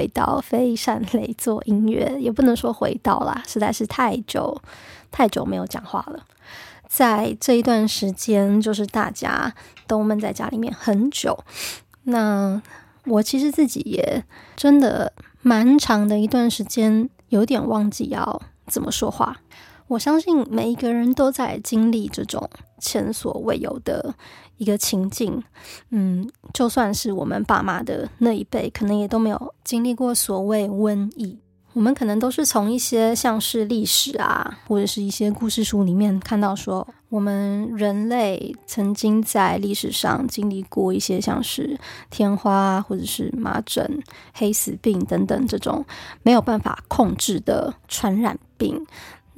回到飞善雷做音乐，也不能说回到啦，实在是太久太久没有讲话了。在这一段时间，就是大家都闷在家里面很久，那我其实自己也真的蛮长的一段时间，有点忘记要怎么说话。我相信每一个人都在经历这种前所未有的一个情境，嗯，就算是我们爸妈的那一辈，可能也都没有经历过所谓瘟疫。我们可能都是从一些像是历史啊，或者是一些故事书里面看到说，我们人类曾经在历史上经历过一些像是天花或者是麻疹、黑死病等等这种没有办法控制的传染病。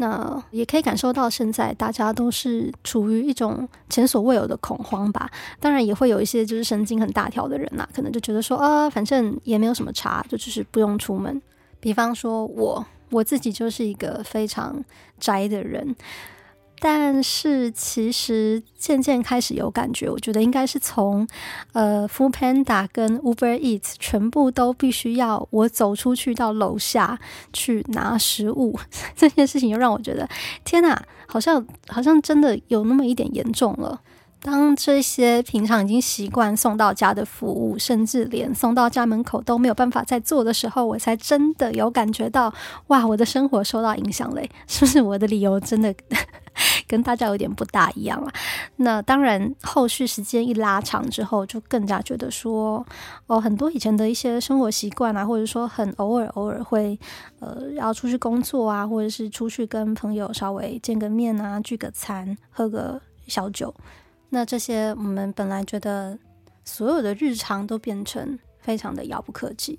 那也可以感受到，现在大家都是处于一种前所未有的恐慌吧。当然，也会有一些就是神经很大条的人呐，可能就觉得说啊，反正也没有什么差，就只是不用出门。比方说我，我自己就是一个非常宅的人。但是其实渐渐开始有感觉，我觉得应该是从呃，Foodpanda 跟 Uber Eats 全部都必须要我走出去到楼下去拿食物，这件事情又让我觉得天哪，好像好像真的有那么一点严重了。当这些平常已经习惯送到家的服务，甚至连送到家门口都没有办法再做的时候，我才真的有感觉到，哇，我的生活受到影响嘞，是不是？我的理由真的跟大家有点不大一样啊。那当然，后续时间一拉长之后，就更加觉得说，哦，很多以前的一些生活习惯啊，或者说很偶尔偶尔会，呃，要出去工作啊，或者是出去跟朋友稍微见个面啊，聚个餐，喝个小酒。那这些我们本来觉得所有的日常都变成非常的遥不可及，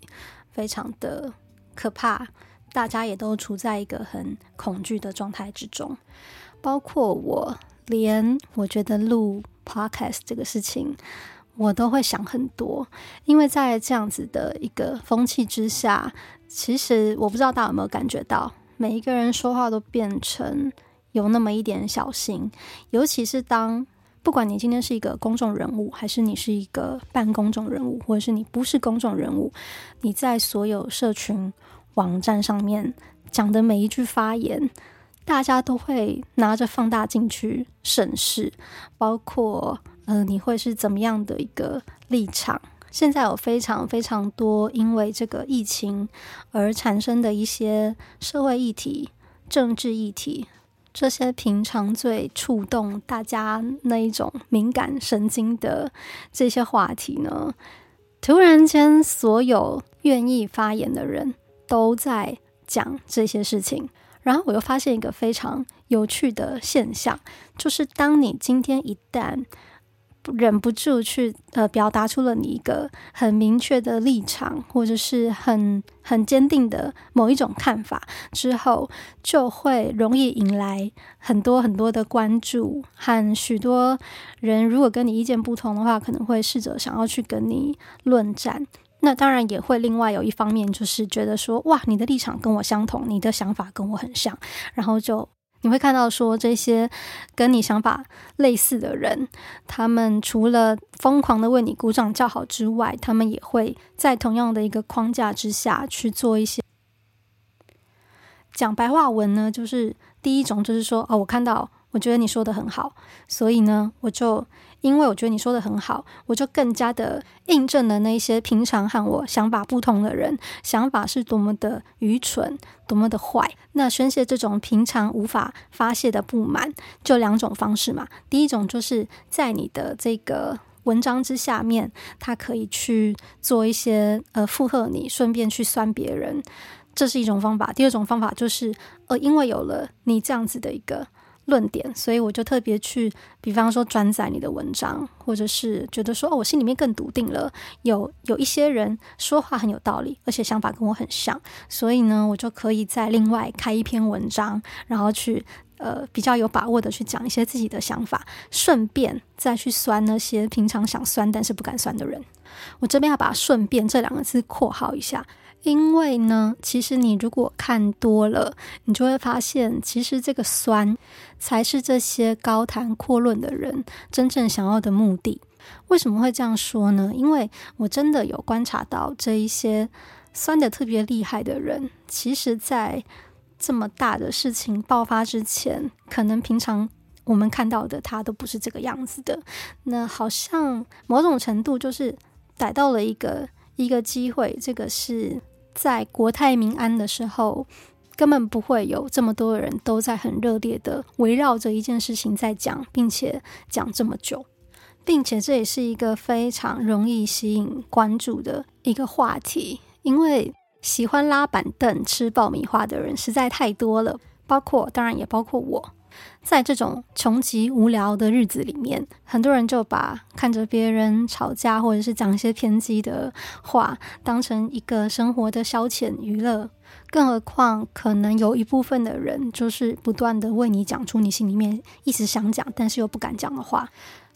非常的可怕，大家也都处在一个很恐惧的状态之中，包括我，连我觉得录 podcast 这个事情，我都会想很多，因为在这样子的一个风气之下，其实我不知道大家有没有感觉到，每一个人说话都变成有那么一点小心，尤其是当。不管你今天是一个公众人物，还是你是一个半公众人物，或者是你不是公众人物，你在所有社群网站上面讲的每一句发言，大家都会拿着放大镜去审视，包括呃，你会是怎么样的一个立场？现在有非常非常多因为这个疫情而产生的一些社会议题、政治议题。这些平常最触动大家那一种敏感神经的这些话题呢，突然间，所有愿意发言的人都在讲这些事情。然后我又发现一个非常有趣的现象，就是当你今天一旦忍不住去呃表达出了你一个很明确的立场，或者是很很坚定的某一种看法之后，就会容易引来很多很多的关注，和许多人如果跟你意见不同的话，可能会试着想要去跟你论战。那当然也会另外有一方面，就是觉得说哇，你的立场跟我相同，你的想法跟我很像，然后就。你会看到说，这些跟你想法类似的人，他们除了疯狂的为你鼓掌叫好之外，他们也会在同样的一个框架之下去做一些讲白话文呢。就是第一种，就是说哦，我看到，我觉得你说的很好，所以呢，我就。因为我觉得你说的很好，我就更加的印证了那些平常和我想法不同的人想法是多么的愚蠢，多么的坏。那宣泄这种平常无法发泄的不满，就两种方式嘛。第一种就是在你的这个文章之下面，他可以去做一些呃附和你，顺便去酸别人，这是一种方法。第二种方法就是呃，因为有了你这样子的一个。论点，所以我就特别去，比方说转载你的文章，或者是觉得说，哦，我心里面更笃定了，有有一些人说话很有道理，而且想法跟我很像，所以呢，我就可以再另外开一篇文章，然后去呃比较有把握的去讲一些自己的想法，顺便再去酸那些平常想酸但是不敢酸的人。我这边要把“顺便”这两个字括号一下。因为呢，其实你如果看多了，你就会发现，其实这个酸才是这些高谈阔论的人真正想要的目的。为什么会这样说呢？因为我真的有观察到这一些酸的特别厉害的人，其实在这么大的事情爆发之前，可能平常我们看到的他都不是这个样子的。那好像某种程度就是逮到了一个一个机会，这个是在国泰民安的时候。根本不会有这么多人都在很热烈的围绕着一件事情在讲，并且讲这么久，并且这也是一个非常容易吸引关注的一个话题，因为喜欢拉板凳吃爆米花的人实在太多了，包括当然也包括我。在这种穷极无聊的日子里面，很多人就把看着别人吵架或者是讲一些偏激的话当成一个生活的消遣娱乐。更何况，可能有一部分的人就是不断的为你讲出你心里面一直想讲但是又不敢讲的话。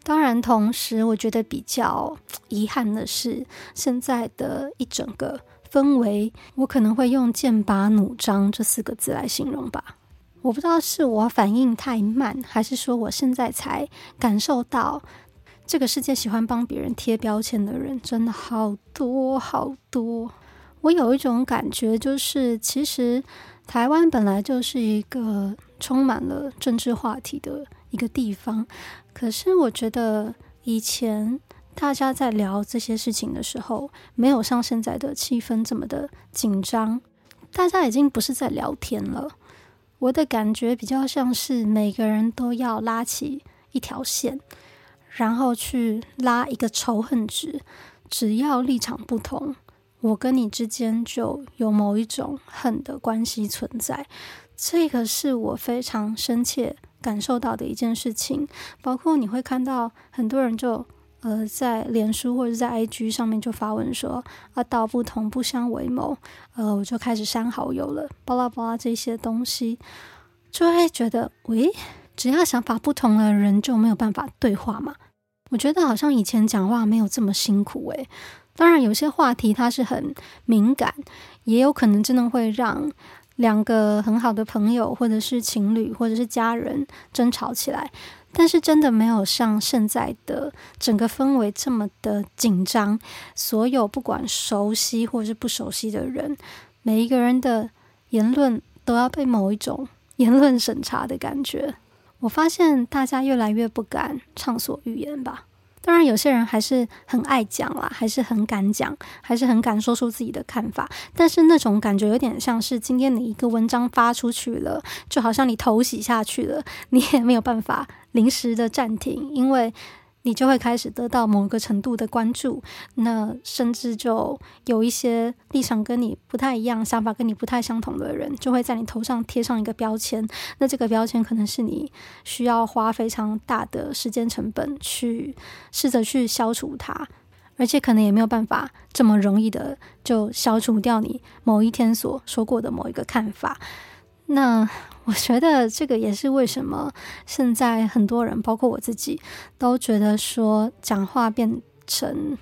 当然，同时我觉得比较遗憾的是，现在的一整个氛围，我可能会用剑拔弩张这四个字来形容吧。我不知道是我反应太慢，还是说我现在才感受到，这个世界喜欢帮别人贴标签的人真的好多好多。我有一种感觉，就是其实台湾本来就是一个充满了政治话题的一个地方，可是我觉得以前大家在聊这些事情的时候，没有像现在的气氛这么的紧张，大家已经不是在聊天了。我的感觉比较像是每个人都要拉起一条线，然后去拉一个仇恨值。只要立场不同，我跟你之间就有某一种恨的关系存在。这个是我非常深切感受到的一件事情。包括你会看到很多人就。呃，在脸书或者在 IG 上面就发文说啊，道不同不相为谋，呃，我就开始删好友了，巴拉巴拉这些东西，就会觉得，喂，只要想法不同的人就没有办法对话嘛？我觉得好像以前讲话没有这么辛苦诶。当然，有些话题它是很敏感，也有可能真的会让两个很好的朋友，或者是情侣，或者是家人争吵起来。但是真的没有像现在的整个氛围这么的紧张，所有不管熟悉或是不熟悉的人，每一个人的言论都要被某一种言论审查的感觉。我发现大家越来越不敢畅所欲言吧。当然，有些人还是很爱讲啦，还是很敢讲，还是很敢说出自己的看法。但是那种感觉有点像是今天你一个文章发出去了，就好像你投洗下去了，你也没有办法临时的暂停，因为。你就会开始得到某个程度的关注，那甚至就有一些立场跟你不太一样、想法跟你不太相同的人，就会在你头上贴上一个标签。那这个标签可能是你需要花非常大的时间成本去试着去消除它，而且可能也没有办法这么容易的就消除掉你某一天所说过的某一个看法。那我觉得这个也是为什么现在很多人，包括我自己，都觉得说讲话变成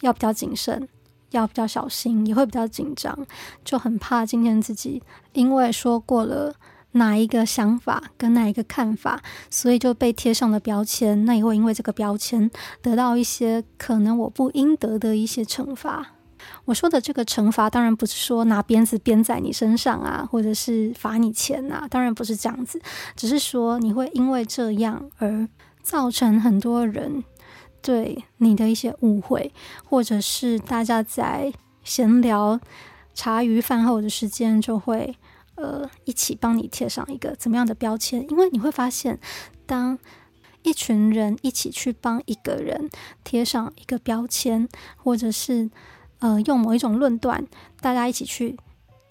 要比较谨慎，要比较小心，也会比较紧张，就很怕今天自己因为说过了哪一个想法跟哪一个看法，所以就被贴上了标签，那也会因为这个标签得到一些可能我不应得的一些惩罚。我说的这个惩罚，当然不是说拿鞭子鞭在你身上啊，或者是罚你钱啊，当然不是这样子，只是说你会因为这样而造成很多人对你的一些误会，或者是大家在闲聊茶余饭后的时间就会呃一起帮你贴上一个怎么样的标签，因为你会发现，当一群人一起去帮一个人贴上一个标签，或者是。呃，用某一种论断，大家一起去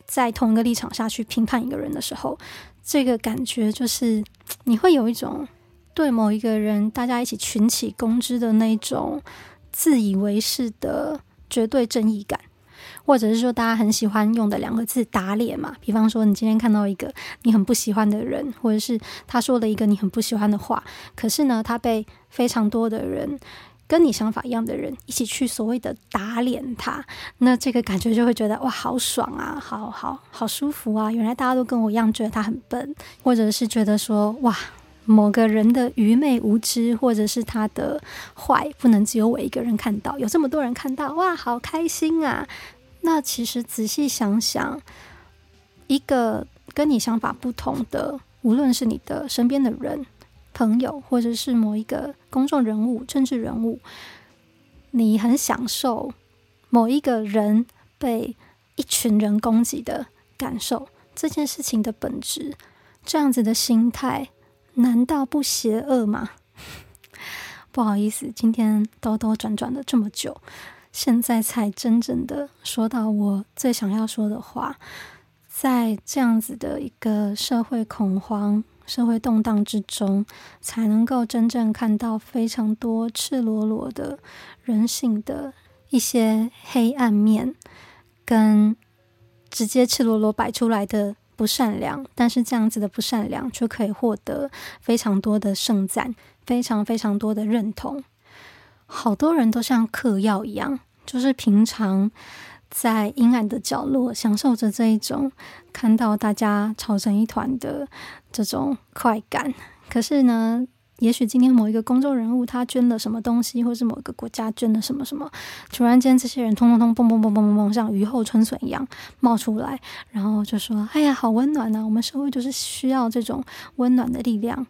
在同一个立场下去评判一个人的时候，这个感觉就是你会有一种对某一个人大家一起群起攻之的那种自以为是的绝对正义感，或者是说大家很喜欢用的两个字打脸嘛。比方说，你今天看到一个你很不喜欢的人，或者是他说了一个你很不喜欢的话，可是呢，他被非常多的人。跟你想法一样的人一起去所谓的打脸他，那这个感觉就会觉得哇，好爽啊，好好好舒服啊！原来大家都跟我一样觉得他很笨，或者是觉得说哇，某个人的愚昧无知，或者是他的坏，不能只有我一个人看到，有这么多人看到，哇，好开心啊！那其实仔细想想，一个跟你想法不同的，无论是你的身边的人、朋友，或者是某一个公众人物、政治人物，你很享受某一个人被一群人攻击的感受，这件事情的本质，这样子的心态。难道不邪恶吗？不好意思，今天兜兜转转的这么久，现在才真正的说到我最想要说的话。在这样子的一个社会恐慌、社会动荡之中，才能够真正看到非常多赤裸裸的人性的一些黑暗面，跟直接赤裸裸摆出来的。不善良，但是这样子的不善良就可以获得非常多的盛赞，非常非常多的认同。好多人都像嗑药一样，就是平常在阴暗的角落享受着这一种看到大家吵成一团的这种快感。可是呢，也许今天某一个公众人物他捐了什么东西，或是某一个国家捐了什么什么，突然间这些人通通通蹦蹦蹦蹦蹦蹦像雨后春笋一样冒出来，然后就说：“哎呀，好温暖呐！我们社会就是需要这种温暖的力量。”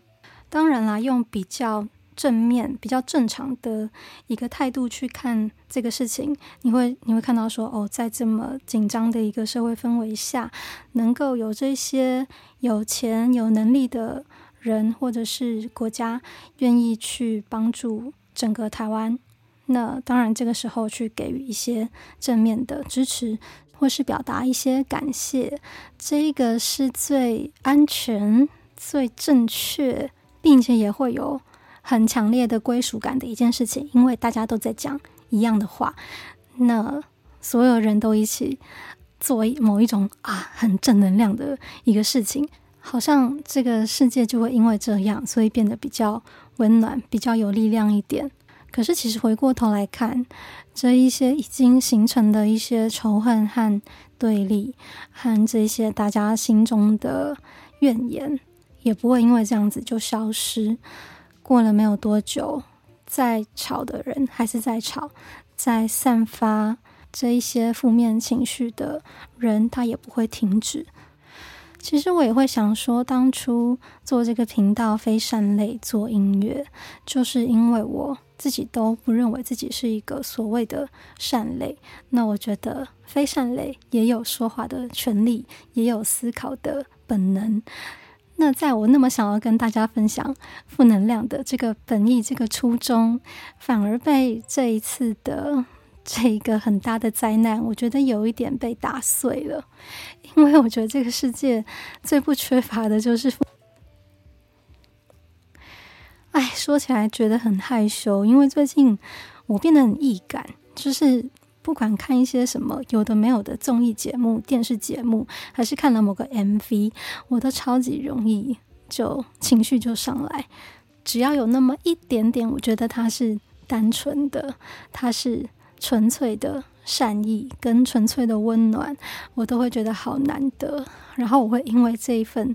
当然啦，用比较正面、比较正常的一个态度去看这个事情，你会你会看到说：“哦，在这么紧张的一个社会氛围下，能够有这些有钱有能力的。”人或者是国家愿意去帮助整个台湾，那当然这个时候去给予一些正面的支持，或是表达一些感谢，这个是最安全、最正确，并且也会有很强烈的归属感的一件事情，因为大家都在讲一样的话，那所有人都一起做某一种啊很正能量的一个事情。好像这个世界就会因为这样，所以变得比较温暖，比较有力量一点。可是，其实回过头来看，这一些已经形成的一些仇恨和对立，和这些大家心中的怨言，也不会因为这样子就消失。过了没有多久，在吵的人还是在吵，在散发这一些负面情绪的人，他也不会停止。其实我也会想说，当初做这个频道非善类做音乐，就是因为我自己都不认为自己是一个所谓的善类。那我觉得非善类也有说话的权利，也有思考的本能。那在我那么想要跟大家分享负能量的这个本意、这个初衷，反而被这一次的。这一个很大的灾难，我觉得有一点被打碎了，因为我觉得这个世界最不缺乏的就是 哎，说起来觉得很害羞，因为最近我变得很易感，就是不管看一些什么有的没有的综艺节目、电视节目，还是看了某个 MV，我都超级容易就情绪就上来，只要有那么一点点，我觉得它是单纯的，它是。纯粹的善意跟纯粹的温暖，我都会觉得好难得。然后我会因为这一份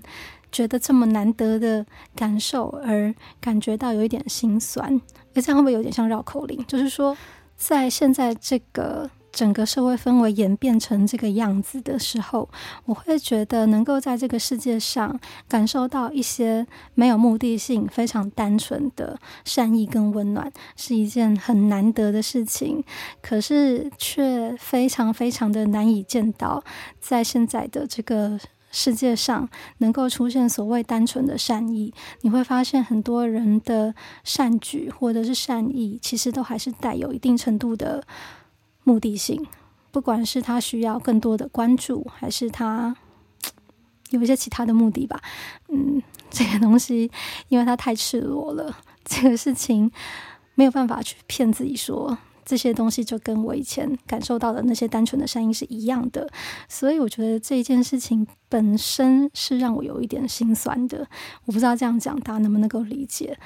觉得这么难得的感受而感觉到有一点心酸。诶，这样会不会有点像绕口令？就是说，在现在这个。整个社会氛围演变成这个样子的时候，我会觉得能够在这个世界上感受到一些没有目的性、非常单纯的善意跟温暖，是一件很难得的事情。可是却非常非常的难以见到，在现在的这个世界上能够出现所谓单纯的善意。你会发现很多人的善举或者是善意，其实都还是带有一定程度的。目的性，不管是他需要更多的关注，还是他有一些其他的目的吧。嗯，这个东西，因为它太赤裸了，这个事情没有办法去骗自己说这些东西就跟我以前感受到的那些单纯的声音是一样的。所以我觉得这一件事情本身是让我有一点心酸的。我不知道这样讲大家能不能够理解。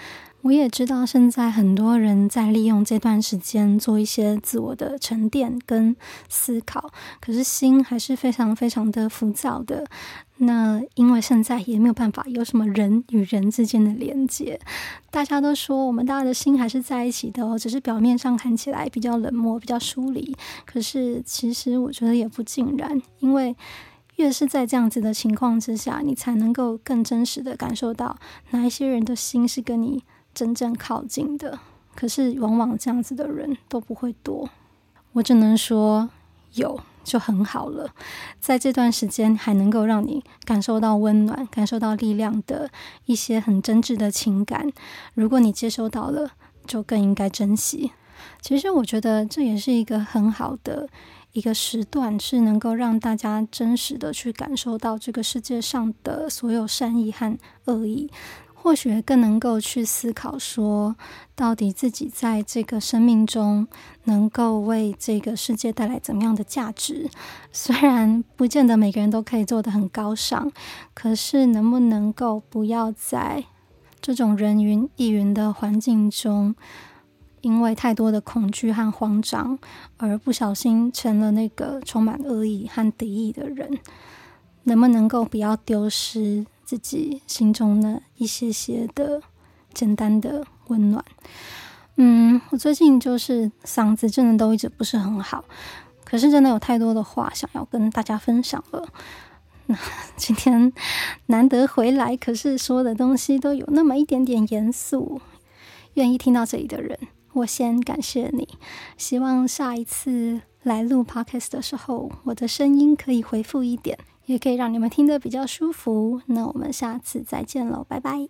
我也知道，现在很多人在利用这段时间做一些自我的沉淀跟思考，可是心还是非常非常的浮躁的。那因为现在也没有办法有什么人与人之间的连接，大家都说我们大家的心还是在一起的哦，只是表面上看起来比较冷漠、比较疏离。可是其实我觉得也不尽然，因为越是在这样子的情况之下，你才能够更真实的感受到哪一些人的心是跟你真正靠近的。可是往往这样子的人都不会多，我只能说有。就很好了，在这段时间还能够让你感受到温暖、感受到力量的一些很真挚的情感，如果你接收到了，就更应该珍惜。其实我觉得这也是一个很好的一个时段，是能够让大家真实的去感受到这个世界上的所有善意和恶意。或许更能够去思考，说到底自己在这个生命中能够为这个世界带来怎么样的价值？虽然不见得每个人都可以做得很高尚，可是能不能够不要在这种人云亦云的环境中，因为太多的恐惧和慌张，而不小心成了那个充满恶意和敌意的人？能不能够不要丢失？自己心中的一些些的简单的温暖，嗯，我最近就是嗓子真的都一直不是很好，可是真的有太多的话想要跟大家分享了。那 今天难得回来，可是说的东西都有那么一点点严肃。愿意听到这里的人，我先感谢你。希望下一次来录 Podcast 的时候，我的声音可以恢复一点。也可以让你们听得比较舒服。那我们下次再见喽，拜拜。